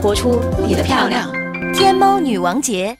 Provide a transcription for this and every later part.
活出你的漂亮。天猫女王节。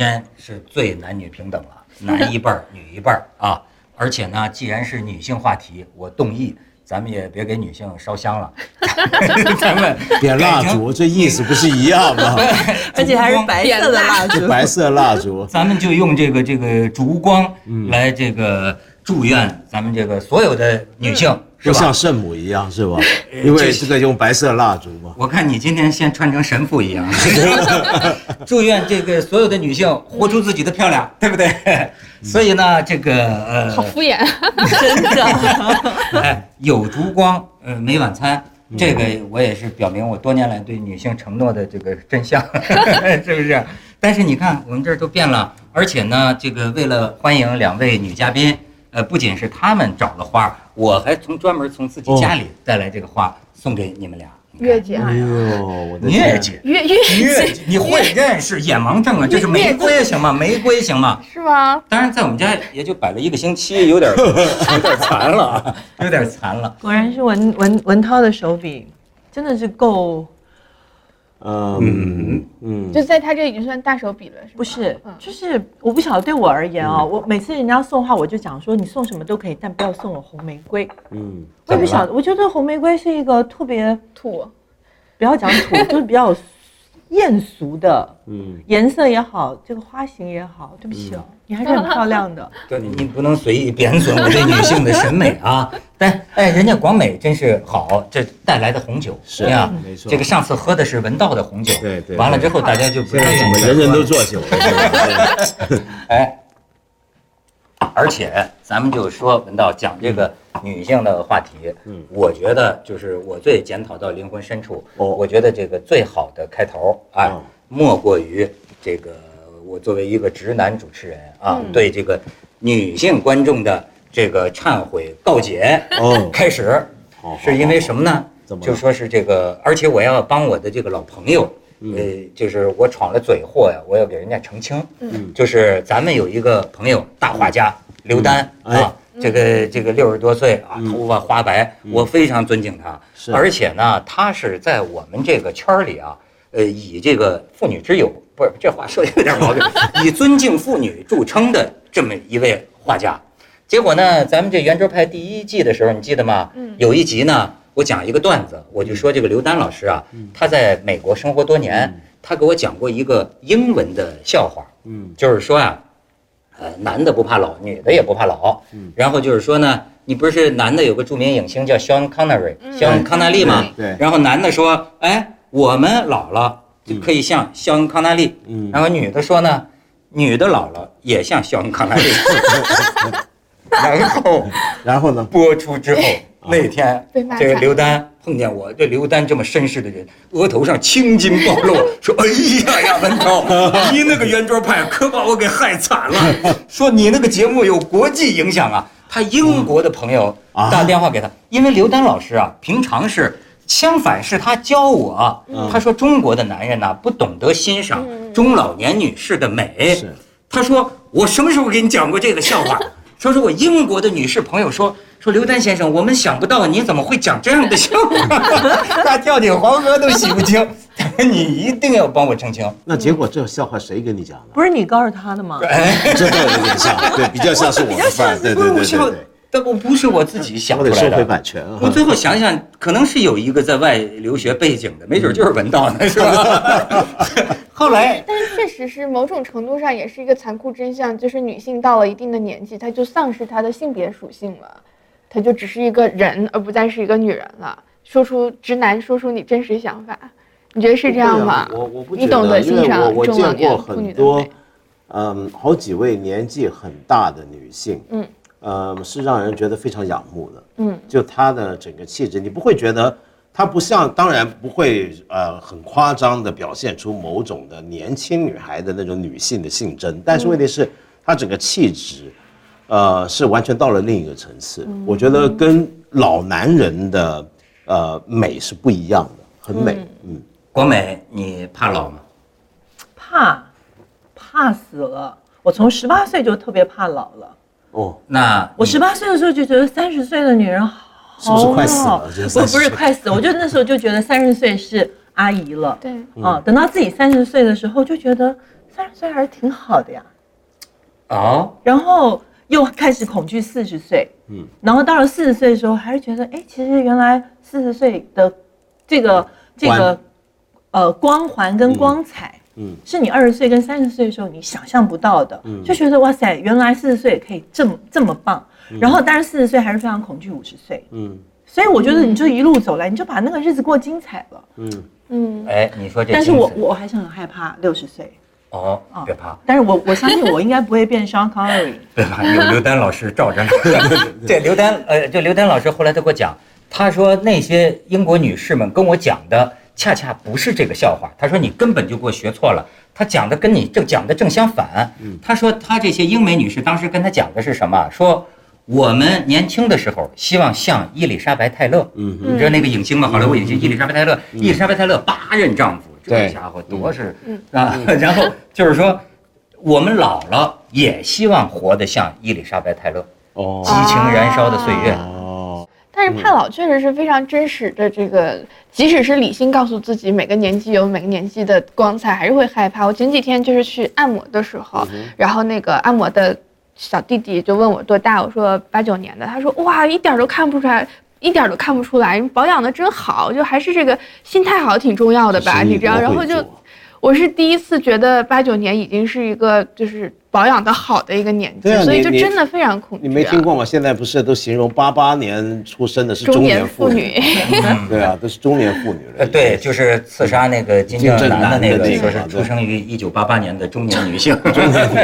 天是。最男女平等了，男一半儿，女一半儿啊！而且呢，既然是女性话题，我动议，咱们也别给女性烧香了，咱们点蜡烛，这意思不是一样吗？而且还是白色的蜡烛，白色蜡烛，咱们就用这个这个烛光嗯。来这个祝愿咱们这个所有的女性，是就像？圣母一样，是吧？因为这个用白色蜡烛嘛。我看你今天先穿成神父一样，祝愿这个所有的女性活出自己的漂亮，对不对？所以呢，这个呃，好敷衍。真的。哎，有烛光，呃，没晚餐，这个我也是表明我多年来对女性承诺的这个真相，是不是？但是你看，我们这儿都变了，而且呢，这个为了欢迎两位女嘉宾，呃，不仅是他们找了花，我还从专门从自己家里带来这个花送给你们俩。月姐，哎呦，我的月天！姐，月月月姐，你会认识眼盲症啊？这是玫瑰行吗？玫瑰行吗？是吗？当然，在我们家也就摆了一个星期，有点 有点残了啊，有点残了。果然是文文文涛的手笔，真的是够，嗯嗯，就在他这已经算大手笔了，是吗？不是嗯，就是我不晓得对我而言啊，我每次人家送花，我就讲说你送什么都可以，但不要送我红玫瑰。嗯，我也不晓得，我觉得红玫瑰是一个特别，土，不要讲土，就是比较艳俗的，嗯，颜色也好，这个花型也好。对不起哦，你还是很漂亮的。对，你不能随意贬损我对女性的审美啊！但哎，人家广美真是好，这带来的红酒。是啊，没错。这个上次喝的是文道的红酒，对对完了之后大家就不现在怎太愿意么人人都做酒了？哎，而且咱们就说文道讲这个女性的话题，嗯。我觉得就是我最检讨到灵魂深处，哦。我觉得这个最好的开头啊，嗯莫过于这个我作为一个直男主持人啊，嗯。对这个女性观众的这个忏悔告解，哦。开始是因为什么呢？怎？么就说是这个，而且我要帮我的这个老朋友，嗯。呃，就是我闯了嘴祸呀，我要给人家澄清。嗯。就是咱们有一个朋友，大画家刘丹嗯哎。啊，这个这个六十多岁啊，嗯。头发花白，我非常尊敬他。是。而且呢，他是在我们这个圈儿里啊，呃，以这个妇女之友，不是这话说的有点毛病，以尊敬妇女著称的这么一位画家。结果呢，咱们这圆桌派第一季的时候，你记得吗？嗯有一集呢，我讲一个段子，我就说这个刘丹老师啊，他在美国生活多年，他给我讲过一个英文的笑话，嗯就是说啊、呃，男的不怕老，女的也不怕老。嗯然后就是说呢，你不是男的有个著名影星叫肖恩康纳瑞，肖恩康纳利吗？对对然后男的说，哎，我们老了就可以像肖恩康纳利。嗯然后女的说呢，女的老了也像肖恩康纳利。然后 然后呢？播出之后，那天这个刘丹碰见我，这刘丹这么绅士的人，额头上青筋暴露，说：“哎呀呀，文涛，你那个圆桌派可把我给害惨了。说你那个节目有国际影响啊。”他英国的朋友啊打电话给他，因为刘丹老师啊，平常是相反是他教我，他说中国的男人呐、不懂得欣赏中老年女士的美。是他说我什么时候给你讲过这个笑话？说是我英国的女士朋友说说刘丹先生，我们想不到你怎么会讲这样的笑话，他跳进黄河都洗不清。你一定要帮我澄清。那结果这笑话谁跟你讲的？不是你告诉他的吗？这倒有点像，对，比较像是我的范儿，对对对对对。但我不是我自己想出来的。得收回版权啊！我最后想想，可能是有一个在外留学背景的，没准就是文道呢，是吧？后来但是确实是某种程度上也是一个残酷真相，就是女性到了一定的年纪，她就丧失她的性别属性了，她就只是一个人，而不再是一个女人了。说出直男，说出你真实想法，你觉得是这样吗？我我不你懂得欣赏中老年妇女的很多美，嗯，好几位年纪很大的女性，嗯，呃，是让人觉得非常仰慕的。嗯，就她的整个气质，你不会觉得她不像，当然不会呃很夸张的表现出某种的年轻女孩的那种女性的性征，但是问题是她整个气质，呃，是完全到了另一个层次。我觉得跟老男人的呃美是不一样的，很美。嗯，国美，你怕老吗？怕，怕死了。我从十八岁就特别怕老了。哦，那我十八岁的时候就觉得三十岁的女人好是不是快死了老觉得30不不是快死，我就那时候就觉得三十岁是阿姨了。对，啊，等到自己三十岁的时候，就觉得三十岁还是挺好的呀。啊，然后又开始恐惧四十岁，嗯，然后到了四十岁的时候，还是觉得，哎，其实原来四十岁的这个这个呃光环跟光彩，嗯嗯，是你二十岁跟三十岁的时候你想象不到的，就觉得哇塞，原来四十岁也可以这么这么棒。然后，但是四十岁还是非常恐惧五十岁，嗯所以我觉得你就一路走来，你就把那个日子过精彩了。嗯，嗯，哎，你说这但是我我还是很害怕六十岁，哦，啊别怕，但是我我相信我应该不会变 Sean Connery。对吧？有刘丹老师罩着呢。对，刘丹，呃，就刘丹老师后来他给我讲，他说那些英国女士们跟我讲的，恰恰不是这个笑话。他说你根本就给我学错了，他讲的跟你正讲的正相反。他说他这些英美女士当时跟他讲的是什么？说我们年轻的时候希望像伊丽莎白泰勒，嗯你知道那个影星吗？好莱坞影星伊丽莎白泰勒，伊丽莎白泰勒八任丈夫，这对家伙多是啊！然后就是说，我们老了也希望活得像伊丽莎白泰勒，哦激情燃烧的岁月。哦，但是怕老确实是非常真实的，这个即使是理性告诉自己每个年纪有每个年纪的光彩，还是会害怕。我前几天就是去按摩的时候，然后那个按摩的小弟弟就问我多大，我说八九年的，他说哇一点都看不出来。一点都看不出来，你保养的真好，就还是这个心态好挺重要的吧？你知道，然后就我是第一次觉得八九年已经是一个就是保养的好的一个年纪，所以就真的非常恐惧、啊。你没听过吗？现在不是都形容八八年出生的是中年年妇女？对啊，都是中年妇女了。呃，对，就是刺杀那个金正男的那个，金正男的那个说是出生于一九八八年的 中年女性。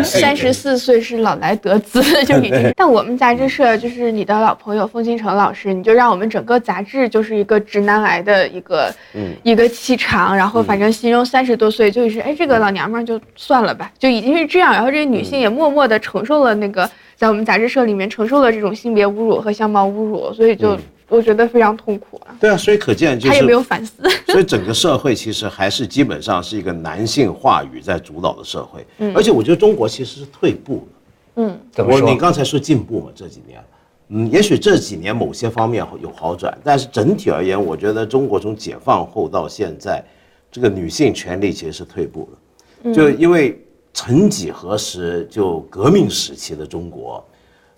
三十四岁是老来得子，就已经。但我们杂志社就是你的老朋友风清城老师，你就让我们整个杂志就是一个直男癌的一个、嗯一个气场，然后反正形容三十多岁就是哎这个老娘们儿就算了吧，就已经是这样。然后这个女性也默默的承受了那个在我们杂志社里面承受了这种性别侮辱和相貌侮辱，所以就嗯我觉得非常痛苦啊。对啊，所以可见就是他也没有，反思，所以整个社会其实还是基本上是一个男性话语在主导的社会。而且我觉得中国其实是退步了。嗯我你？刚才说进步嘛，这几年，嗯，也许这几年某些方面有好转，但是整体而言，我觉得中国从解放后到现在，这个女性权利其实是退步了。就因为曾几何时，就革命时期的中国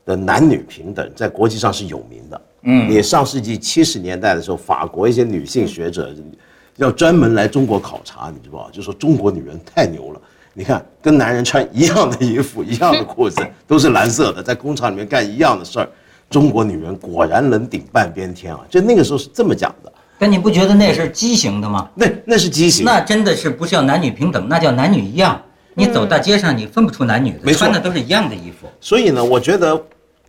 的男女平等在国际上是有名的。嗯，你上世纪七十年代的时候，法国一些女性学者要专门来中国考察，你知道吧？就说中国女人太牛了。你看，跟男人穿一样的衣服、一样的裤子，都是蓝色的，在工厂里面干一样的事儿，中国女人果然能顶半边天啊！就那个时候是这么讲的，但你不觉得那是畸形的吗？那那是畸形。那真的是不是叫男女平等，那叫男女一样。你走到街上，你分不出男女的，没穿的都是一样的衣服。所以呢，我觉得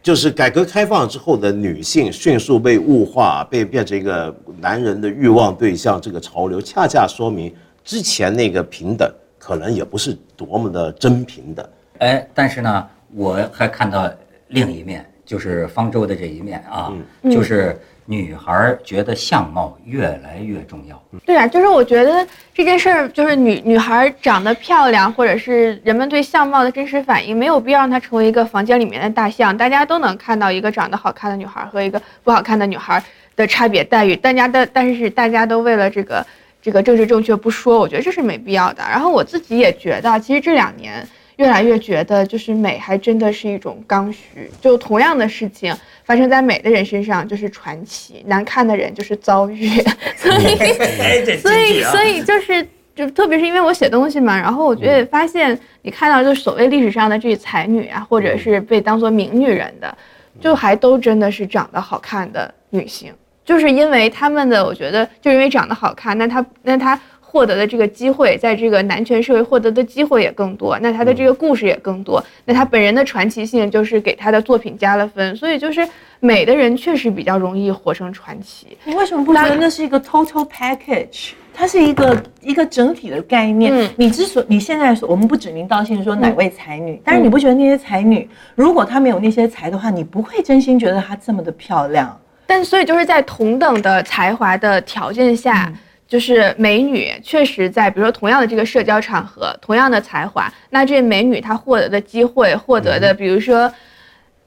就是改革开放之后的女性迅速被物化，被变成一个男人的欲望对象，这个潮流恰恰说明之前那个平等可能也不是多么的真平等。哎，但是呢，我还看到另一面，就是方舟的这一面啊，就是女孩觉得相貌越来越重要。对啊，就是我觉得这件事儿，就是女女孩长得漂亮，或者是人们对相貌的真实反应，没有必要让她成为一个房间里面的大象。大家都能看到一个长得好看的女孩和一个不好看的女孩的差别待遇，大家的但是大家都为了这个这个政治正确不说，我觉得这是没必要的。然后我自己也觉得，其实这两年。越来越觉得，就是美还真的是一种刚需。就同样的事情发生在美的人身上就是传奇，难看的人就是遭遇。所以，所以，所以就是，就特别是因为我写东西嘛，然后我觉得发现，你看到就是所谓历史上的这些才女啊，或者是被当做名女人的，就还都真的是长得好看的女性，就是因为她们的，我觉得就因为长得好看，那她那她获得的这个机会，在这个男权社会获得的机会也更多，那他的这个故事也更多，那他本人的传奇性就是给他的作品加了分，所以就是美的人确实比较容易活成传奇。你为什么不觉得那是一个 total package？它是一个一个整体的概念。嗯你之所你现在说我们不指名道姓说哪位才女，但是你不觉得那些才女，如果她没有那些才的话，你不会真心觉得她这么的漂亮。但所以就是在同等的才华的条件下，就是美女确实在比如说同样的这个社交场合，同样的才华，那这美女她获得的机会，获得的比如说。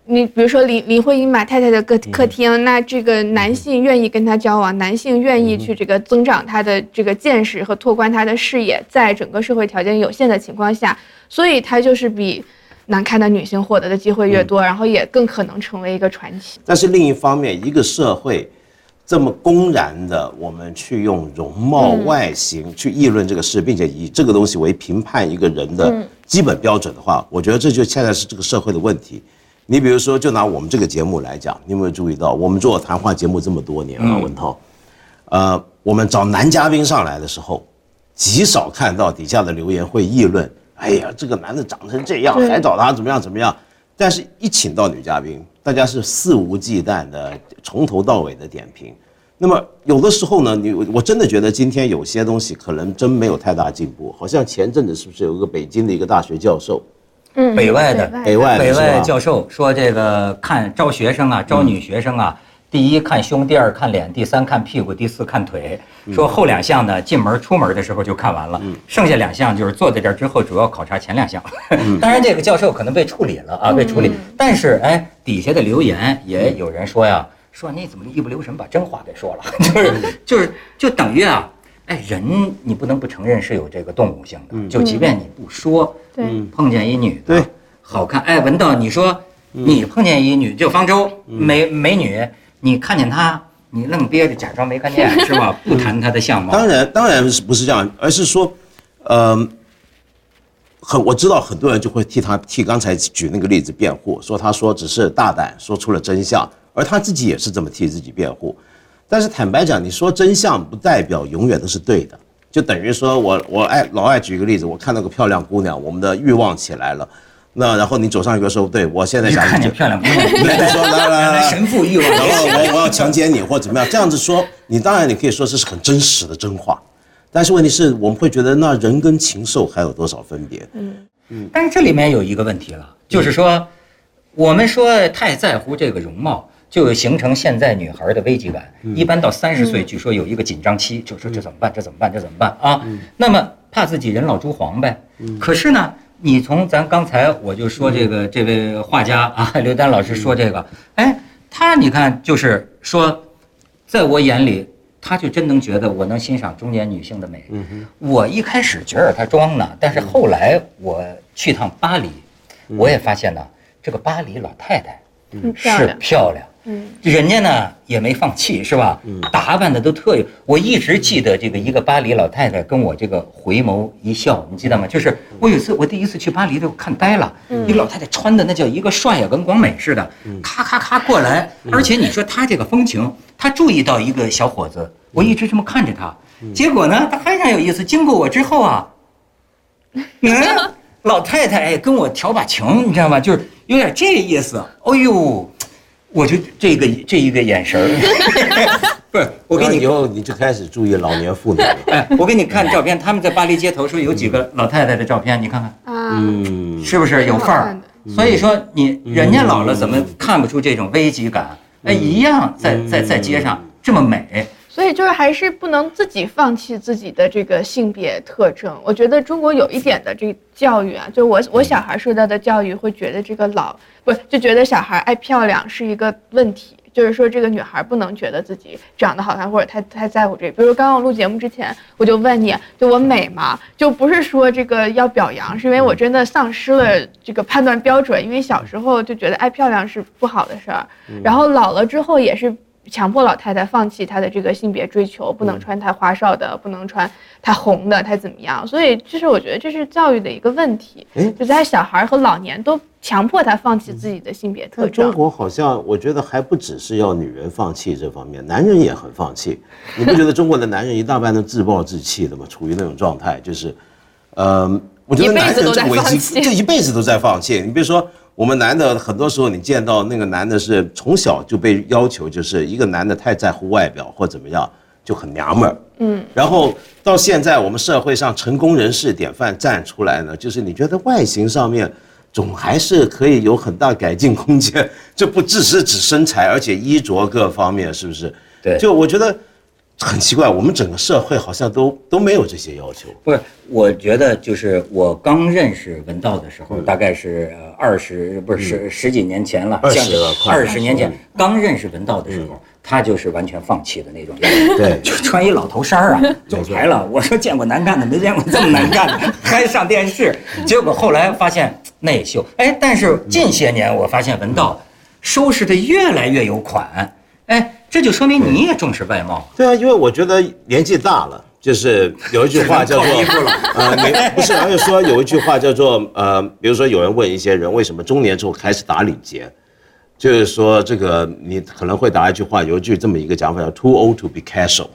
你比如说林林徽因马太太的客客厅，那这个男性愿意跟她交往，男性愿意去这个增长他的这个见识和拓宽他的视野，在整个社会条件有限的情况下，所以她就是比难看的女性获得的机会越多，然后也更可能成为一个传奇。但是另一方面，一个社会这么公然的，我们去用容貌、外形去议论这个事，并且以这个东西为评判一个人的基本标准的话，我觉得这就现在是这个社会的问题。你比如说，就拿我们这个节目来讲，你有没有注意到，我们做谈话节目这么多年了，文涛，呃，我们找男嘉宾上来的时候，极少看到底下的留言会议论，哎呀，这个男的长成这样，还找他怎么样怎么样。但是，一请到女嘉宾，大家是肆无忌惮的，从头到尾的点评。那么，有的时候呢，你我真的觉得今天有些东西可能真没有太大进步。好像前阵子是不是有一个北京的一个大学教授，嗯北外的北外的北外教授说，这个看招学生啊，招女学生啊，第一看胸，第二看脸，第三看屁股，第四看腿。说后两项呢，进门出门的时候就看完了，剩下两项就是坐在这儿之后主要考察前两项。当然，这个教授可能被处理了啊，被处理。但是哎，底下的留言也有人说呀，说你怎么一不留神把真话给说了，就是就是就等于啊。哎，人你不能不承认是有这个动物性的，就即便你不说，对。碰见一女的，对，好看，哎，文道，你说你碰见一女，就方舟美美女，你看见他，你愣憋着假装没看见。是吧？不谈他的相貌，当然，当然是不是这样，而是说，呃，很我知道很多人就会替他替刚才举那个例子辩护，说他说只是大胆说出了真相，而他自己也是这么替自己辩护。但是坦白讲，你说真相不代表永远都是对的，就等于说我我爱老爱举一个例子，我看到个漂亮姑娘，我们的欲望起来了，那然后你走上一个说，对我现在想你看见漂亮姑娘，对，就说来来来来，神父欲望然后我我要强奸你或怎么样，这样子说，你当然你可以说这是很真实的真话，但是问题是我们会觉得那人跟禽兽还有多少分别？嗯嗯但是这里面有一个问题了，就是说，我们说太在乎这个容貌，就形成现在女孩的危机感。一般到三十岁，据说有一个紧张期，就说这怎么办？这怎么办？这怎么办啊？那么怕自己人老珠黄呗。可是呢，你从咱刚才我就说这个这位画家啊，刘丹老师说这个，哎，他你看就是说，在我眼里。他就真能觉得我能欣赏中年女性的美。我一开始觉得他装呢，但是后来我去趟巴黎，我也发现呢，这个巴黎老太太是嗯漂亮，嗯，人家呢也没放弃，是吧？嗯打扮的都特有。我一直记得这个一个巴黎老太太跟我这个回眸一笑，你记得吗？就是我有一次我第一次去巴黎的，我看呆了，一个老太太穿的那叫一个帅呀，跟广美似的，咔咔咔过来，而且你说她这个风情，她注意到一个小伙子，我一直这么看着他，结果呢，他非常有意思，经过我之后啊，嗯，老太太哎跟我调把情，你知道吗？就是有点这意思。哎呦，我就这个这一个眼神儿，不是我给你以后你就开始注意老年妇女了。哎，我给你看照片，他们在巴黎街头说有几个老太太的照片，你看看啊，嗯，是不是有范儿？所以说你人家老了怎么看不出这种危机感？哎，一样在在在街上这么美。所以就是还是不能自己放弃自己的这个性别特征。我觉得中国有一点的这个教育啊，就我我小孩受到的教育会觉得这个老不就觉得小孩爱漂亮是一个问题。就是说，这个女孩不能觉得自己长得好看，或者太太在乎这个。比如刚刚我录节目之前，我就问你，就我美吗？就不是说这个要表扬，是因为我真的丧失了这个判断标准。因为小时候就觉得爱漂亮是不好的事儿，然后老了之后也是强迫老太太放弃她的这个性别追求，不能穿太花哨的，不能穿太红的，太怎么样？所以，这是我觉得这是教育的一个问题哎，就在小孩和老年都强迫他放弃自己的性别特征中。国好像我觉得还不只是要女人放弃这方面，男人也很放弃。你不觉得中国的男人一大半都自暴自弃的吗？处于那种状态，就是，呃，我觉得一辈男子都在人这个危机，放弃这一辈子都在放弃。你比如说，我们男的很多时候你见到那个男的是从小就被要求，就是一个男的太在乎外表或怎么样，就很娘们儿。嗯，然后到现在我们社会上成功人士典范站出来呢，就是你觉得外形上面。总还是可以有很大改进空间，这不只是指身材，而且衣着各方面是不是？对就我觉得很奇怪，我们整个社会好像都都没有这些要求。不是，我觉得就是我刚认识文道的时候，大概是呃二十不是十十几年前了，20将近了二十年前刚认识文道的时候，他就是完全放弃的那种。人，对。就穿一老头衫儿啊，走台了。我说见过难看的，没见过这么难看的，还上电视。结果后来发现内秀，哎，但是近些年我发现文道收拾的越来越有款，哎，这就说明你也重视外貌。对啊，因为我觉得年纪大了，就是有一句话叫做呃，你不是，而且说有一句话叫做呃，比如说有人问一些人为什么中年之后开始打领结，就是说这个你可能会答一句话，有一句这么一个讲法叫 “too old to be casual”，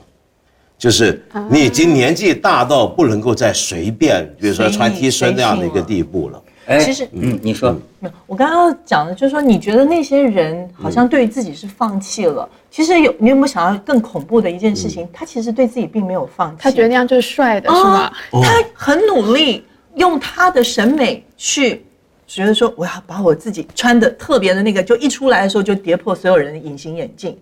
就是你已经年纪大到不能够再随便，比如说穿 T 恤那样的一个地步了。哎，其实嗯，你说。没有我刚刚讲的就是说，你觉得那些人好像对自己是放弃了，其实有你有没有想到更恐怖的一件事情？他其实对自己并没有放弃，他觉得那样就是帅的，是吗啊？他很努力用他的审美去觉得说，我要把我自己穿的特别的那个，就一出来的时候就跌破所有人的隐形眼镜。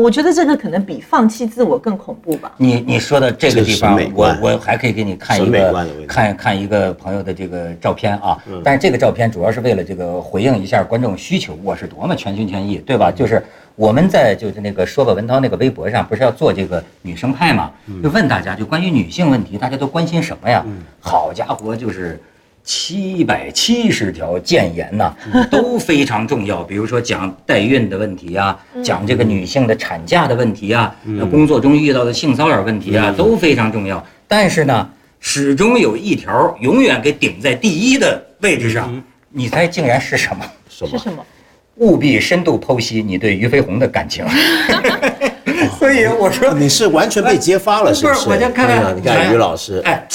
我觉得这个可能比放弃自我更恐怖吧。你你说的这个地方我我还可以给你看一个看看一个朋友的这个照片啊，但是这个照片主要是为了这个回应一下观众需求，我是多么全心全意，对吧？就是我们在就是那个说吧文涛那个微博上不是要做这个女生派嘛，就问大家就关于女性问题，大家都关心什么呀？好家伙，就是。七百七十条谏言呐、都非常重要。比如说讲代孕的问题啊、讲这个女性的产假的问题啊、那工作中遇到的性骚扰问题啊，都非常重要。但是呢，始终有一条永远给顶在第一的位置上，你猜竟然是什么？什么？是什么？务必深度剖析你对俞飞鸿的感情。所以我说，你是完全被揭发了，是不是是？我就看看哎呀你看于老师，哎，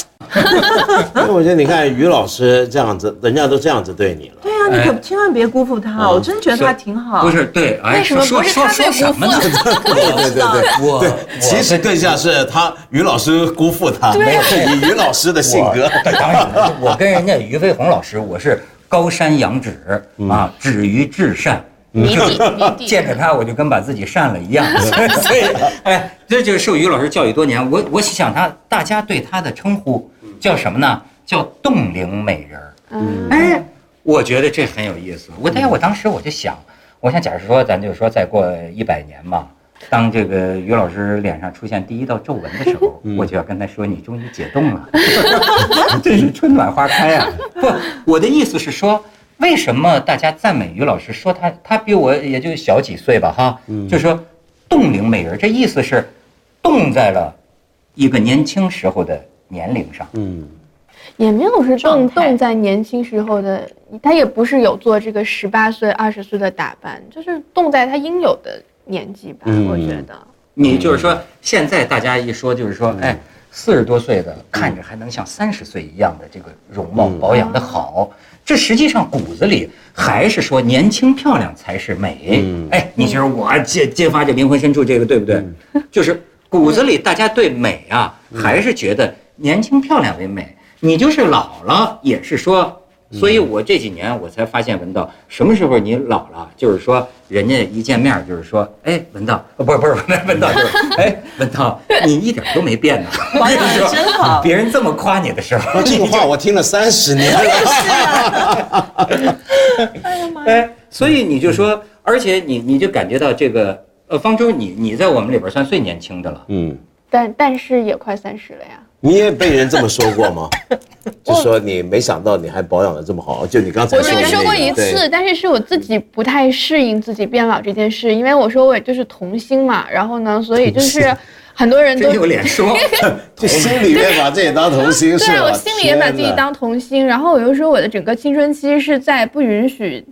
因为我觉得你看于老师这样子，人家都这样子对你了。对啊，你可千万别辜负他，我真觉得他挺好。不是对，哎，为什么不是说说说他被什么呢？对对对对我对，我其实更像是他于老师辜负他，没有以于老师的性格。我当然了，我跟人家于飞鸿老师，我是高山仰止啊，止于至善。谜底 谜底。见着他，我就跟把自己善了一样。所以，哎，这就是受于老师教育多年。我我想他，大家对他的称呼叫什么呢？叫冻龄美人儿。嗯，哎，我觉得这很有意思。我哎，我当时我就想，我想假如说咱就说再过一百年嘛，当这个于老师脸上出现第一道皱纹的时候，我就要跟他说你终于解冻了，真是春暖花开啊！不，我的意思是说。为什么大家赞美于老师说他他比我也就小几岁吧哈，就说冻龄美人，这意思是冻在了一个年轻时候的年龄上。嗯，也没有是状态动动在年轻时候的，他也不是有做这个十八岁、二十岁的打扮，就是动在他应有的年纪吧，嗯我觉得。你就是说，现在大家一说就是说，哎，四十多岁的看着还能像三十岁一样的这个容貌保养的好，这实际上骨子里还是说年轻漂亮才是美。哎，你就是我揭揭发这灵魂深处这个对不对？就是骨子里大家对美啊，还是觉得年轻漂亮为美。你就是老了，也是说。所以我这几年我才发现文道，什么时候你老了，就是说人家一见面就是说，哎，文道，呃不是不是文道，就是 哎，文道，你一点都没变呢，保养得真好别人这么夸你的时候，这个话我听了三十年了。哎呀妈呀！哎，所以你就说，而且你你就感觉到这个，呃，方舟你你在我们里边算最年轻的了，嗯，但但是也快三十了呀。你也被人这么说过吗？就说你没想到你还保养的这么好，就你刚才我只说的那个说过一次，但是是我自己不太适应自己变老这件事，因为我说我就是童星嘛，然后呢，所以就是很多人都真有脸说，就心里面把自己当童星是吧？对我心里也把自己当童星，然后我又说我的整个青春期是在不允许。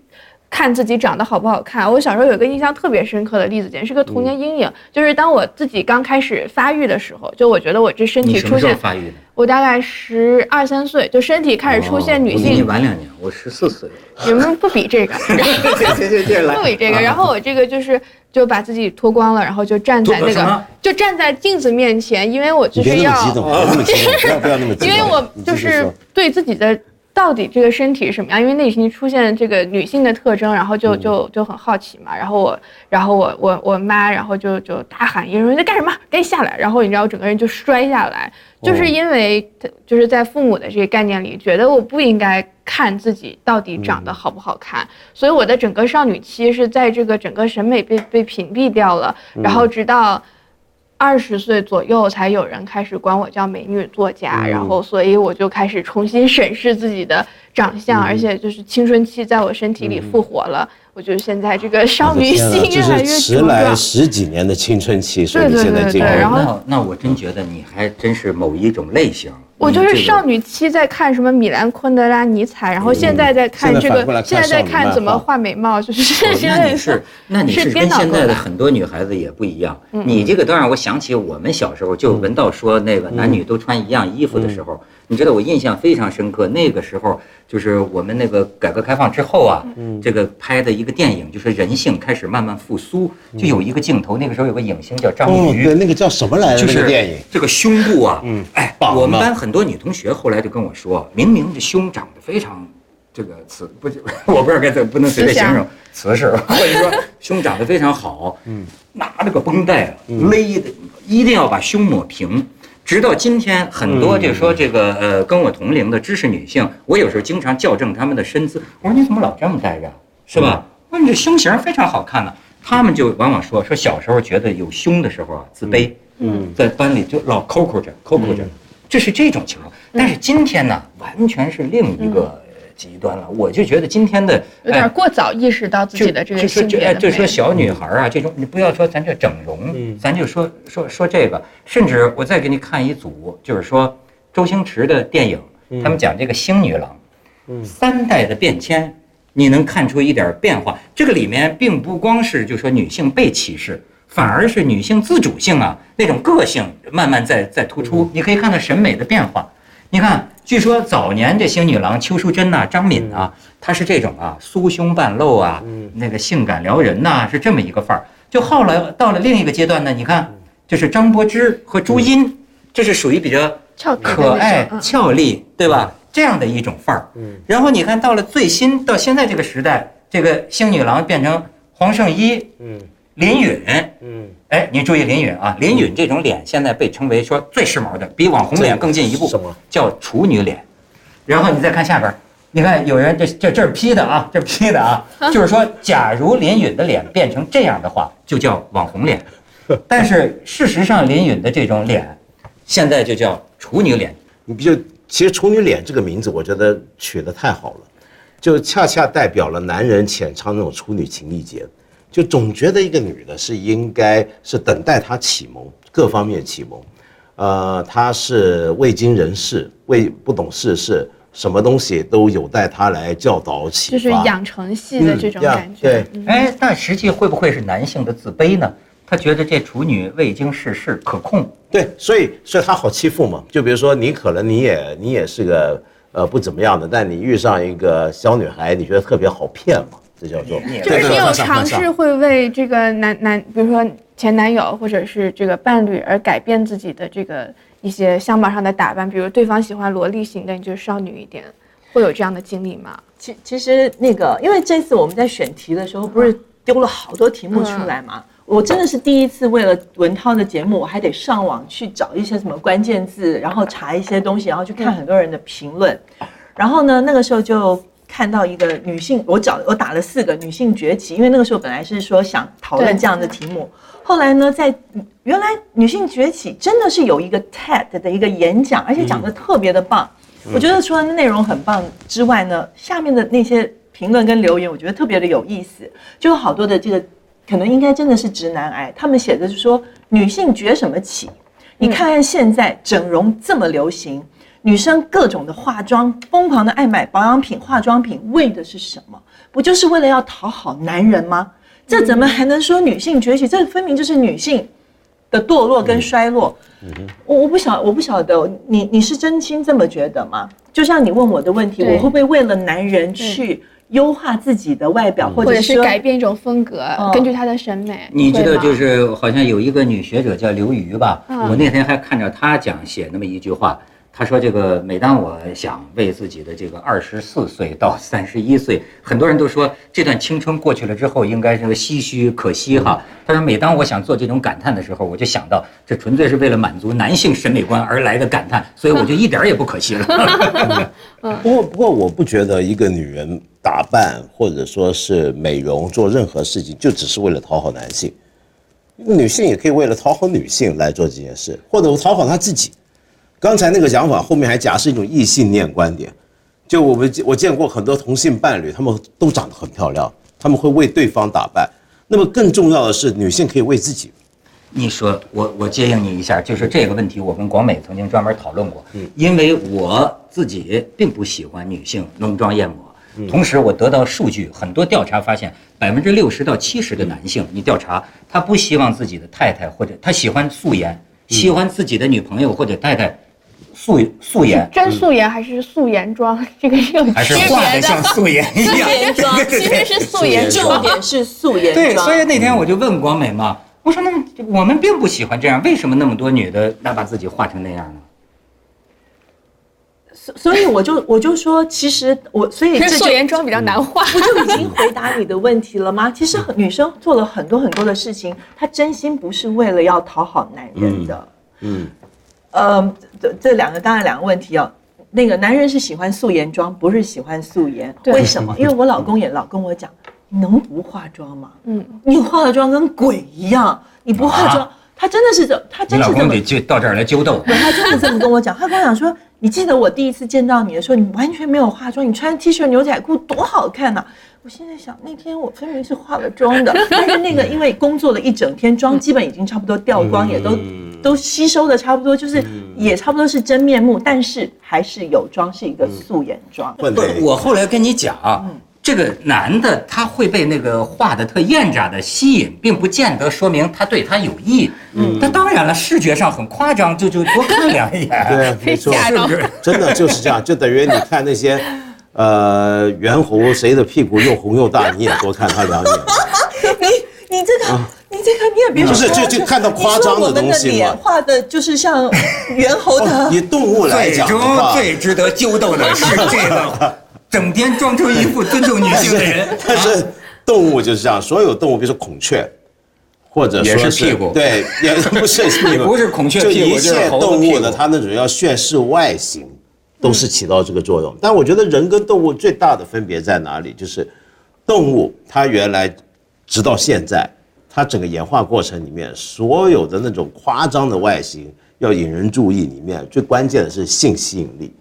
看自己长得好不好看，我小时候有一个印象特别深刻的例子，简直是个童年阴影。就是当我自己刚开始发育的时候，就我觉得我这身体出现，发育的？我大概十二三岁，就身体开始出现女我比你性，晚两年，我十四岁。你们不比这个，不比这个。然后我这个就是就把自己脱光了，然后就站在那个就站在镜子面前，因为我就是要那么激动，别那么激动，不要那么激动。因为我你就是说对自己的到底这个身体是什么样，因为那已经出现这个女性的特征，然后就嗯就就很好奇嘛。然后我，然后我我我妈，然后就就大喊一声：“你在干什么？赶紧下来！”然后你知道，我整个人就摔下来，就是哦因为她就是在父母的这个概念里，觉得我不应该看自己到底长嗯得好不好看，所以我的整个少女期是在这个整个审美被被屏蔽掉了，然后直到。二十岁左右才有人开始管我叫美女作家，嗯然后所以我就开始重新审视自己的长相，而且就是青春期在我身体里复活了。我觉得现在这个少女心越来越迟来。十几年的青春期，所以你现在进入对对然后那那我真觉得你还真是某一种类型。我就是少女期在看什么米兰昆德拉、尼采，然后现在在看这个现在在看怎么画画美貌，就是哦之类的那你是，那你是跟。现在的很多女孩子也不一样。你这个都让我想起我们小时候，就文道说那个男女都穿一样衣服的时候，你知道我印象非常深刻。那个时候就是我们那个改革开放之后啊，这个拍的一个电影，就是人性开始慢慢复苏，就有一个镜头，那个时候有个影星叫张哦，瑜对，，那个叫什么来着？就是电影这个胸部啊，嗯，哎，我们班很多女同学后来就跟我说，明明这胸长得非常这个瓷，不就 我不知道该怎么不能随便形容瓷实，或者说胸长得非常好，嗯，拿着个绷带勒的，一定要把胸抹平。直到今天，很多就说这个呃跟我同龄的知识女性，我有时候经常校正她们的身姿，我说你怎么老这么戴着，是吧？我说你这胸型非常好看呢。她们就往往说说小时候觉得有胸的时候啊自卑，嗯，在班里就老抠抠着抠抠着，这是这种情况。但是今天呢，完全是另一个呃极端了。我就觉得今天的有点哎过早意识到自己的这个性别。就说小女孩啊，这种你不要说咱这整容，咱就说说说这个，甚至我再给你看一组，就是说周星驰的电影，他们讲这个星女郎，三代的变迁，你能看出一点变化。这个里面并不光是就说女性被歧视，反而是女性自主性啊那种个性慢慢在在突出。你可以看到审美的变化。你看，据说早年这星女郎邱淑贞呐、张敏啊，她是这种啊酥胸半露啊，那个性感撩人呐、是这么一个范儿。就后来到了另一个阶段呢，你看，就是张柏芝和朱茵，这是属于比较可爱俏丽，对吧？这样的一种范儿。嗯。然后你看到了最新到现在这个时代，这个星女郎变成黄圣依，嗯林允，嗯，哎，你注意林允啊，林允这种脸现在被称为说最时髦的，比网红脸更进一步什么，叫处女脸。然后你再看下边，你看有人这这这是 P 的啊，这是 P 的啊，就是说，假如林允的脸变成这样的话，就叫网红脸。但是事实上，林允的这种脸，现在就叫处女脸。你就其实“处女脸”这个名字，我觉得取得太好了，就恰恰代表了男人浅尝那种处女情意结。就总觉得一个女的是应该是等待她启蒙，各方面启蒙。呃，她是未经人事，未不懂世事，什么东西都有待她来教导启发。就是养成系的这种感觉。对嗯哎，但实际会不会是男性的自卑呢？他觉得这处女未经世事，可控。对，所以所以他好欺负嘛。就比如说你可能你也你也是个呃不怎么样的，但你遇上一个小女孩，你觉得特别好骗嘛，这叫做你就是你有尝试会为这个男男，比如说前男友或者是这个伴侣而改变自己的这个一些相貌上的打扮，比如对方喜欢萝莉型的，你就少女一点，会有这样的经历吗？其其实那个，因为这次我们在选题的时候，不是丢了好多题目出来嘛？我真的是第一次为了文涛的节目，我还得上网去找一些什么关键字，然后查一些东西，然后去看很多人的评论。然后呢，那个时候就看到一个女性，我找我打了四个女性崛起，因为那个时候本来是说想讨论这样的题目，后来呢，在原来女性崛起真的是有一个 TED 的一个演讲，而且讲的特别的棒。我觉得除了内容很棒之外呢，下面的那些评论跟留言，我觉得特别的有意思，就有好多的这个可能应该真的是直男癌，他们写的是说女性崛什么起？你看看现在整容这么流行，女生各种的化妆，疯狂的爱买保养品、化妆品，为的是什么？不就是为了要讨好男人吗？这怎么还能说女性崛起？这分明就是女性的堕落跟衰落。我我不晓我不晓得你你是真心这么觉得吗？就像你问我的问题，我会不会为了男人去优化自己的外表，或或者是改变一种风格，嗯根据他的审美。你知道，就是好像有一个女学者叫刘瑜吧，嗯我那天还看着她讲写那么一句话，她说这个每当我想为自己的这个二十四岁到三十一岁，很多人都说这段青春过去了之后应该是个唏嘘可惜哈。他说每当我想做这种感叹的时候，我就想到这纯粹是为了满足男性审美观而来的感叹，所以我就一点也不可惜了。不过，不过我不觉得一个女人打扮或者说是美容做任何事情，就只是为了讨好男性。女性也可以为了讨好女性来做这件事，或者讨好她自己。刚才那个讲法后面还假设一种异性恋观点，就我们我见过很多同性伴侣，他们都长得很漂亮，他们会为对方打扮。那么更重要的是，女性可以为自己。你说我我接应你一下，就是这个问题，我跟广美曾经专门讨论过。嗯，因为我自己并不喜欢女性浓妆艳抹，同时我得到数据，很多调查发现，百分之六十到七十的男性，你调查他不希望自己的太太或者他喜欢素颜，喜欢自己的女朋友或者太太素素颜，真素颜还是素颜妆？这个是有还是区画的别。像素颜一样。颜妆其实是素颜重妆。点是素颜对，所以那天我就问广美嘛，我说那么我们并不喜欢这样，为什么那么多女的那把自己画成那样呢？所所以我就我就说，其实我所以这素颜妆比较难画。不就已经回答你的问题了吗？其实女生做了很多很多的事情，她真心不是为了要讨好男人的。嗯，呃，这这两个当然两个问题哦。那个男人是喜欢素颜妆，不是喜欢素颜。为什么？因为我老公也老跟我讲，你能不化妆吗？嗯，你化了妆跟鬼一样，你不化妆，啊他真的是这，他真是这么公得就到这儿来揪斗。对，他真的这么跟我讲。他跟我讲说，你记得我第一次见到你的时候，你完全没有化妆，你穿 T 恤牛仔裤多好看呐、我现在想，那天我分明是化了妆的，但是那个因为工作了一整天，妆基本已经差不多掉光，也都都吸收的差不多，就是也差不多是真面目，但是还是有妆，是一个素颜妆。不我后来跟你讲啊，嗯这个男的他会被那个画的特艳炸的吸引，并不见得说明他对他有意。嗯，那当然了，视觉上很夸张，就就多看两眼。对，没错，是不是 真的就是这样，就等于你看那些，呃，猿猴谁的屁股又红又大，你也多看他两眼。你你这个。你这个你也别不是说就就看到夸张的东西嘛画的就是像猿猴的哦，以动物来最终讲的话，最值得揪斗的是这个整天装成一副尊重女性的人。但是动物就是这样，所有动物，比如说孔雀，或者说也是屁股对，也不是屁股，不是孔雀就屁股一切就是猴子动物的它那种要炫示外形，都是起到这个作用。但我觉得人跟动物最大的分别在哪里？就是动物它原来直到现在，它整个演化过程里面，所有的那种夸张的外形要引人注意，里面最关键的是性吸引力。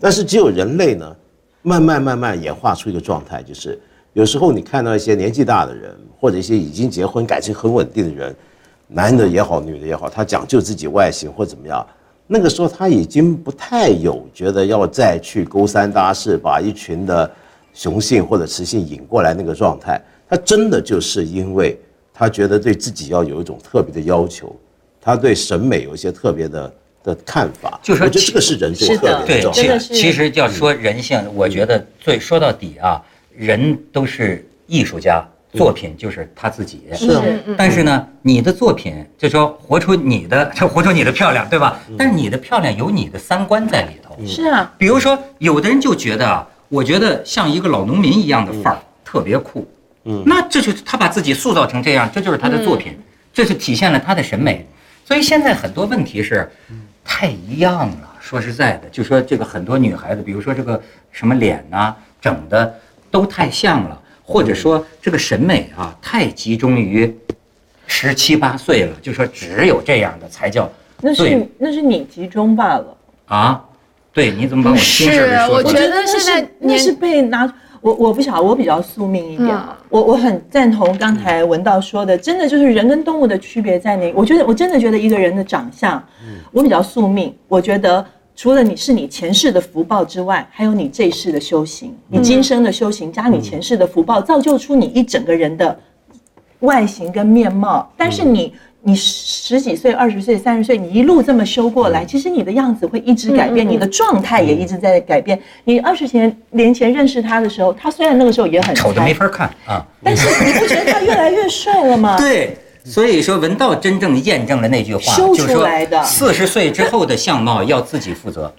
但是只有人类呢，慢慢慢慢演化出一个状态，就是有时候你看到一些年纪大的人，或者一些已经结婚、感情很稳定的人，男的也好，女的也好，他讲究自己外形或怎么样，那个时候他已经不太有觉得要再去勾三搭四，把一群的雄性或者雌性引过来那个状态，他真的就是因为他觉得对自己要有一种特别的要求，他对审美有一些特别的的看法，就说我觉得这个是人最是的对特别的状，态真的。是其实要说人性，我觉得最说到底啊，人都是艺术家，作品就是他自己。是啊，但是呢，你的作品就说活出你的，就 活出你的漂亮，对吧？但是你的漂亮有你的三观在里头。是啊，比如说，有的人就觉得啊，我觉得像一个老农民一样的范儿特别酷，嗯，那这就是他把自己塑造成这样，这就是他的作品，这是体现了他的审美。所以现在很多问题是太一样了，说实在的，就说这个很多女孩子，比如说这个什么脸呐、整的都太像了，或者说这个审美啊太集中于十七八岁了，就说只有这样的才叫那是那是你集中罢了。啊。对，你怎么把我心事儿给是我说出来？觉得现在年那是被拿。我我不晓得，我比较宿命一点我我很赞同刚才文道说的，真的就是人跟动物的区别在哪？我觉得我真的觉得一个人的长相，我比较宿命。我觉得除了你是你前世的福报之外，还有你这一世的修行，你今生的修行加你前世的福报，造就出你一整个人的外形跟面貌。但是你。你十几岁、二十岁、三十岁，你一路这么修过来，其实你的样子会一直改变，嗯嗯嗯你的状态也一直在改变。你二十前年前认识他的时候，他虽然那个时候也很丑的没，法看啊。但是你不觉得他越来越帅了吗？对，所以说文道真正验证了那句话，修就是说四十岁之后的相貌要自己负责。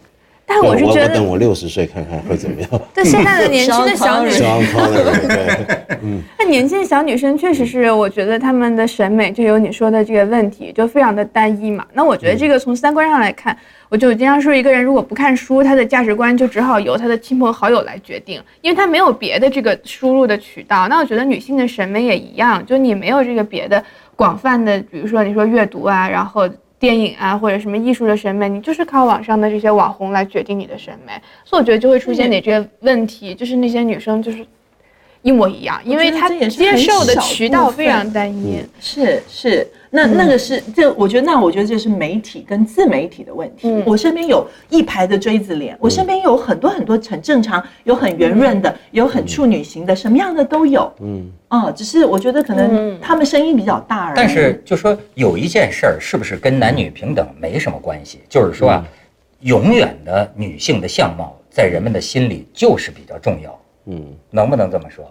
但我是觉得我等，我六十岁看看会怎么样。对现在的 年轻的小女生，那年轻的小女生确实是，我觉得她们的审美就有你说的这个问题，就非常的单一嘛。那我觉得这个从三观上来看，我就经常说，一个人如果不看书，他的价值观就只好由他的亲朋好友来决定，因为他没有别的这个输入的渠道。那我觉得女性的审美也一样，就你没有这个别的广泛的，比如说你说阅读啊，然后。电影啊，或者什么艺术的审美，你就是靠网上的这些网红来决定你的审美，所以我觉得就会出现你这些问题，就是那些女生就是一模一样，因为她这也是很接受的渠道非常单一。是是，那那个是这，我觉得那我觉得这是媒体跟自媒体的问题。嗯我身边有一排的锥子脸，我身边有很多很多很正常，有很圆润的，有很处女型的，什么样的都有。嗯，哦，只是我觉得可能嗯他们声音比较大而已。但是就说有一件事儿，是不是跟男女平等没什么关系？就是说啊，永远的女性的相貌在人们的心里就是比较重要，嗯，能不能这么说？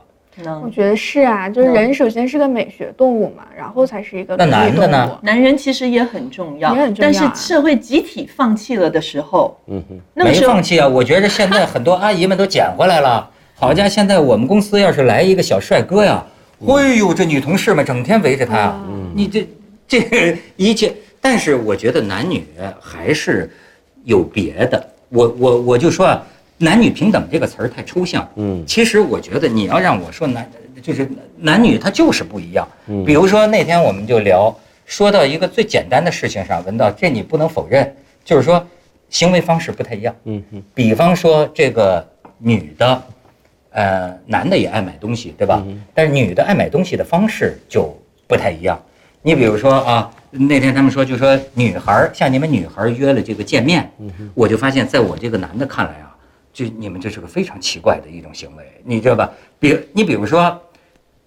我觉得是啊，就是人首先是个美学动物嘛，然后才是一个那男的呢男人其实也很重要，也很重要啊但是社会集体放弃了的时候，嗯哼，没放弃啊！我觉得现在很多阿姨们都捡回来了。好家伙，现在我们公司要是来一个小帅哥呀，哎呦，这女同事们整天围着他呀。你这这一切，但是我觉得男女还是有别的。我我我就说啊，男女平等这个词儿太抽象。嗯其实我觉得你要让我说男，就是男女他就是不一样。嗯比如说那天我们就聊，说到一个最简单的事情上，文道这你不能否认，就是说行为方式不太一样。嗯嗯，比方说这个女的，呃，男的也爱买东西，对吧？但是女的爱买东西的方式就不太一样。你比如说啊，那天他们说，就说女孩儿像你们女孩约了这个见面，我就发现在我这个男的看来啊，就你们这是个非常奇怪的一种行为，你知道吧？比你比如说，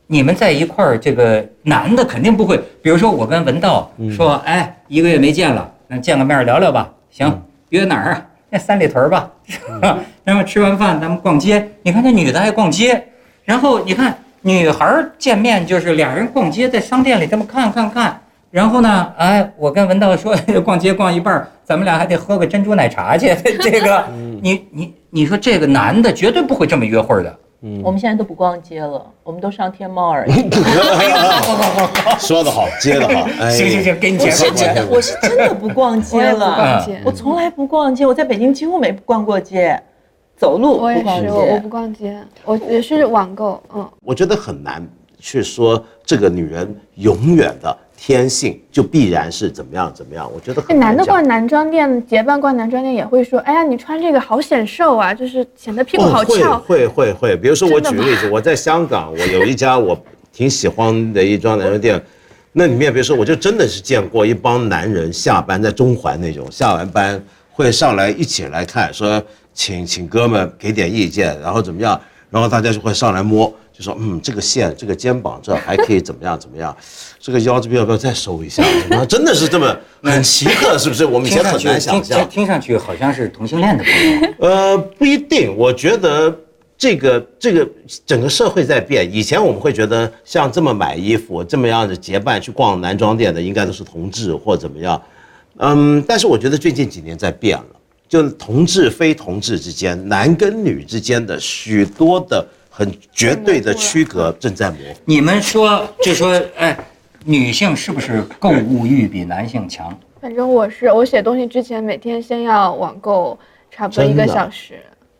你们在一块儿，这个男的肯定不会，比如说我跟文道说，哎，一个月没见了，那见个面聊聊吧，行，约哪儿啊？那三里屯吧？然后吃完饭咱们逛街。你看这女的爱逛街，然后你看女孩儿见面就是俩人逛街，在商店里这么看看看。然后呢，哎，我跟文道说 逛街逛一半儿，咱们俩还得喝个珍珠奶茶去。这个，你你你说这个男的绝对不会这么约会的。嗯。我们现在都不逛街了，我们都上天猫而已。说得好，接得好，哎，行行行，给你我解释是真的，我是真的不逛街了，逛街，我从来不逛街，我在北京几乎没逛过街，走路我也是，我我不。逛街，我也是网购，嗯，我觉得很难去说这个女人永远的天性就必然是怎么样怎么样，我觉得很难男的逛男装店，结伴逛男装店也会说，哎呀，你穿这个好显瘦啊，就是显得屁股好翘。哦会会会会，比如说我举个例子，我在香港，我有一家我挺喜欢的一装男装店，那里面比如说我就真的是见过一帮男人下班在中环那种下完班会上来一起来看，说请请哥们给点意见，然后怎么样，然后大家就会上来摸。就说嗯，这个线，这个肩膀这还可以怎么样怎么样，这个腰这边要不要再收一下？怎么真的是这么 很奇特，是不是？我们以前很难想象。听上去好像是同性恋的朋友。呃，不一定。我觉得这个这个整个社会在变。以前我们会觉得像这么买衣服、这么样的结伴去逛男装店的，应该都是同志或怎么样。嗯，但是我觉得最近几年在变了，就同志非同志之间、男跟女之间的许多的很绝对的区隔正在模糊。你们说，就说，哎，女性是不是购物欲比男性强？反正我是我写东西之前，每天先要网购差不多一个小时，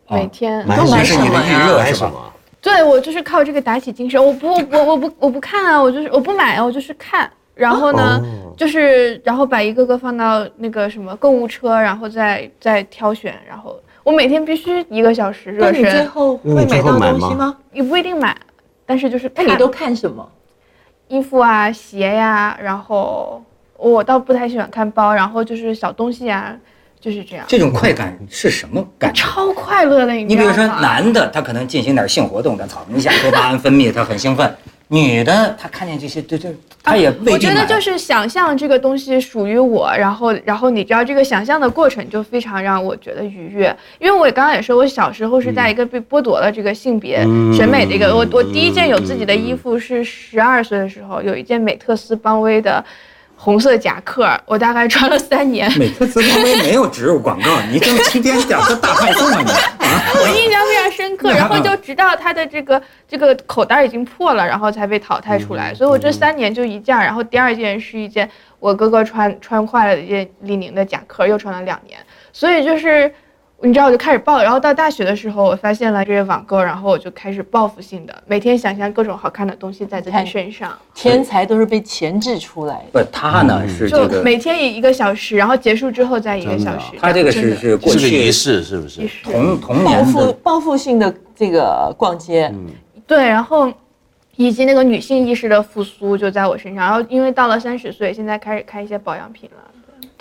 啊每天。买都买是你的什么呀预热是吧？买什么？对我就是靠这个打起精神，我不我我我不我不看啊，我就是我不买啊，我就是看。然后呢，哦就是然后把一个个放到那个什么购物车，然后再再挑选，然后我每天必须一个小时热那你最身，后会买到东西吗？也不一定买，但是就是看那你都看什么？衣服啊、鞋呀、然后我倒不太喜欢看包，然后就是小东西啊，就是这样，这种快感是什么感觉？超快乐的，你你比如说？男的，他可能进行点性活动，他操一下多巴胺分泌，他很兴奋；女的，她看见这些，对对，她也未我。觉得就是想象这个东西属于我，然后然后你知道这个想象的过程就非常让我觉得愉悦，因为我刚刚也说，我小时候是在一个被剥夺了这个性别审美的一个，我我第一件有自己的衣服是十二岁的时候，有一件美特斯邦威的红色夹克，我大概穿了三年，美特斯邦威没有植入广告，你这么今天讲的大派送啊！我印象非常深刻，然后就直到它的这个这个口袋已经破了，然后才被淘汰出来。所以我这三年就一件，然后第二件是一件我哥哥穿穿坏了的一件李宁的夹克，又穿了两年。所以就是你知道，我就开始报，然后到大学的时候，我发现了这些网购，然后我就开始报复性的每天想象各种好看的东西在自己身上，天才都是被钳制出来的。不，他呢是这就个，每天以一个小时，然后结束之后再一个小时。他这个是是过去仪式，是不是仪？式童童报复报复性的这个逛街，对，然后以及那个女性意识的复苏就在我身上。然后因为到了三十岁，现在开始开一些保养品了。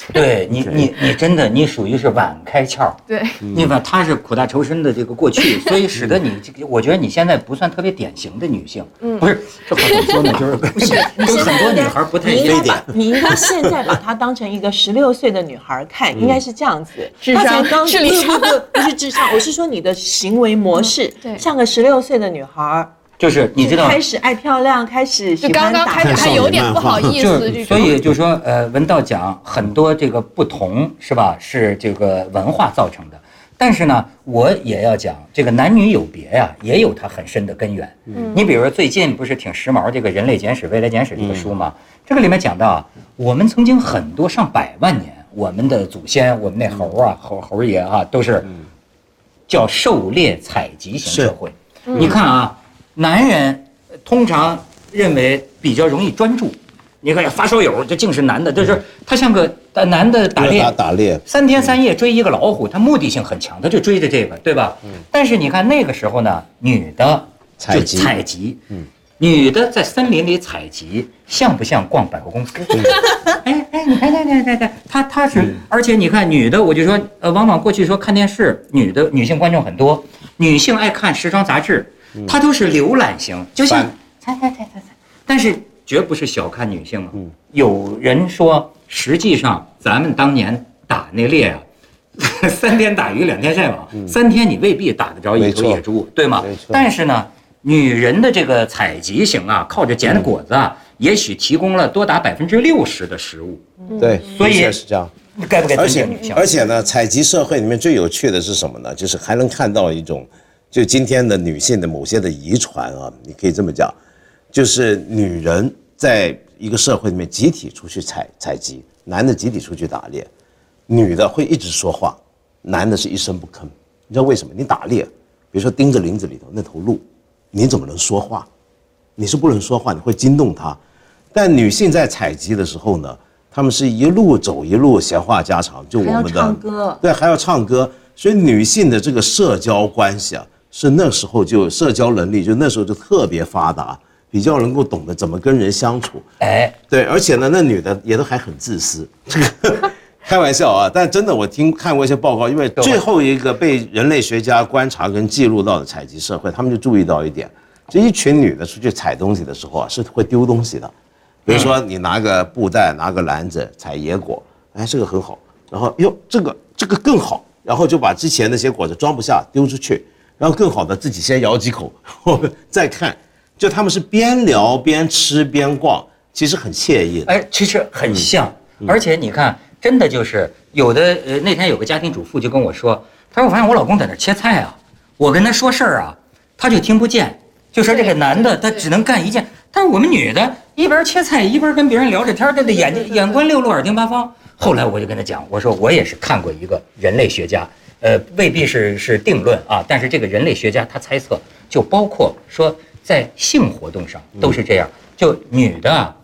对你你你真的你属于是晚开窍。对，你把她是苦大仇深的这个过去，所以使得你这个，我觉得你现在不算特别典型的女性，不是这话怎么说呢？就是不是跟 很多女孩不太你应该一样。你应该现在把她当成一个十六岁的女孩看，应该是这样子。智商不不不不是智商，我是说你的行为模式，对像个十六岁的女孩，就是你知道，开始爱漂亮，开始喜就刚欢打刚开始还有点不好意思。所以就说呃，文道讲很多这个不同是吧？是这个文化造成的。但是呢，我也要讲这个男女有别呀、也有它很深的根源。嗯你比如说最近不是挺时髦这个《人类简史》《未来简史》这个书吗？这个里面讲到啊，我们曾经很多上百万年，我们的祖先，我们那猴啊、猴猴爷啊，都是叫狩猎采集型社会。你看啊，男人通常认为比较容易专注。你看发烧友，这竟是男的，就是他像个呃男的打猎。打，猎，三天三夜追一个老虎，他目的性很强，他就追着这个，对吧？但是你看那个时候呢，女的就采集。采集，女的在森林里采集，像不像逛百货公司？哎哎，你看看看看看，她她是，而且你看女的，我就说，呃，往往过去说看电视，女的女性观众很多，女性爱看时装杂志，她都是浏览型，就像翻猜猜猜猜猜，但是绝不是小看女性啊。有人说，实际上咱们当年打那猎啊，三天打鱼两天晒网，三天你未必打得着一头野猪，对吗？但是呢，女人的这个采集型啊，靠着捡果子啊，也许提供了多达百分之六十的食物，对，所以是这样。该不该而且尊敬女性？而且呢，采集社会里面最有趣的是什么呢？就是还能看到一种，就今天的女性的某些的遗传啊，你可以这么讲，就是女人在一个社会里面集体出去采采集，男的集体出去打猎，女的会一直说话，男的是一声不吭。你知道为什么？你打猎，比如说盯着林子里头那头鹿，你怎么能说话？你是不能说话，你会惊动它。但女性在采集的时候呢，她们是一路走一路闲话家常，就我们的唱歌对，还要唱歌，所以女性的这个社交关系啊，是那时候就社交能力，就那时候就特别发达，比较能够懂得怎么跟人相处。哎，对，而且呢，那女的也都还很自私，这 个开玩笑啊。但真的，我听看过一些报告，因为最后一个被人类学家观察跟记录到的采集社会，他们就注意到一点，这一群女的出去采东西的时候啊，是会丢东西的。比如说，你拿个布袋，拿个篮子采野果，哎，这个很好。然后哟，这个这个更好，然后就把之前那些果子装不下丢出去，然后更好的自己先咬几口，再看。就他们是边聊边吃边逛，其实很惬意的。哎，其实很像，而且你看，真的就是有的呃，那天有个家庭主妇就跟我说，她说我发现我老公在那儿切菜啊，我跟他说事儿啊，他就听不见，就说这个男的他只能干一件，但是我们女的一边切菜一边跟别人聊着天儿，这得眼睛眼观六路，耳听八方。后来我就跟他讲，我说我也是看过一个人类学家，呃，未必是是定论啊，但是这个人类学家他猜测，就包括说在性活动上都是这样，就女的啊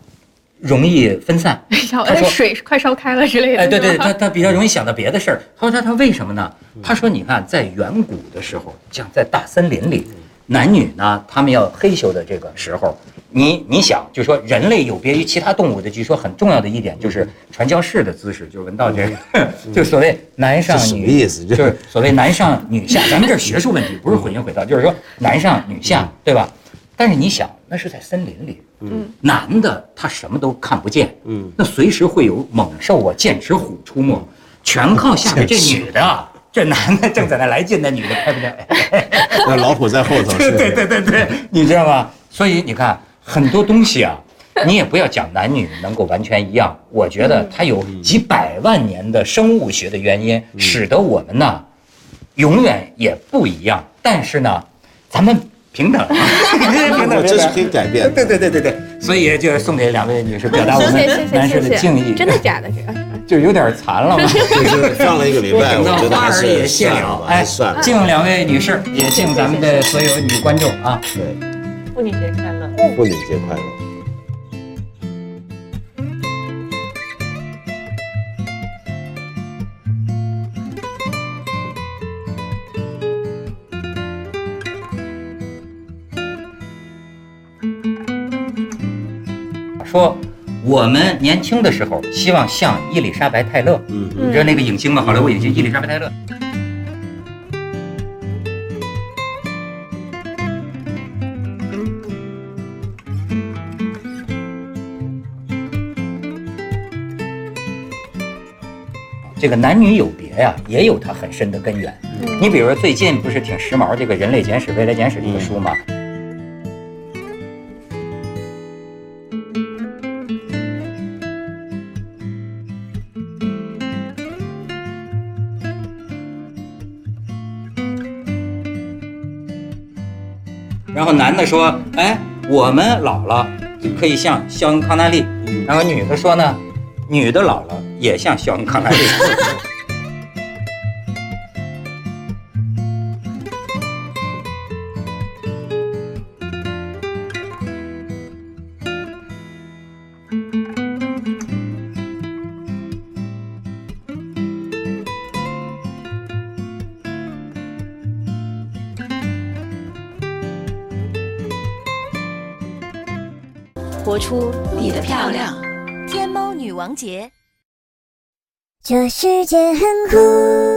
容易分散。小他说水快烧开了之类的。哎，对对，他他比较容易想到别的事儿。他说他他为什么呢？他说你看，在远古的时候，像在大森林里，男女呢，他们要嘿咻的这个时候，你你想，就说人类有别于其他动物的，据说很重要的一点就是传教士的姿势，就是文道这个，就所谓男上这什么女意思就是所谓男上女下，咱们这是学术问题，不是混音混道，就是说男上女下，对吧？但是你想，那是在森林里，嗯，男的他什么都看不见，嗯，那随时会有猛兽啊、剑齿虎出没，全靠下面这女的啊，这男的正在那来劲，那女的看不见，哎那老虎在后头，是对？对对对，你知道吗？所以你看很多东西啊，你也不要讲男女能够完全一样，我觉得它有几百万年的生物学的原因，使得我们呢永远也不一样。但是呢，咱们平等，平等，这是可以改变的对对对对对，所以就送给两位女士，表达我们男士的敬意。真的假的？这个 就有点残了嘛。就是上了一个礼拜，我觉得还是花儿也了哎算，了。敬两位女士，也敬咱们的所有女观众啊。对，妇女节快乐。妇女节快乐。说我们年轻的时候希望像伊丽莎白泰勒，嗯你知道那个影星吗？好莱坞影星伊丽莎白泰勒。这个男女有别呀、也有它很深的根源。你比如说最近不是挺时髦这个《人类简史》《未来简史》这个书吗？然后男的说：“哎，我们老了可以像肖恩康纳利。”然后女的说呢：“女的老了也像肖恩康纳利。”活出你的漂亮。天猫女王节。这世界很酷。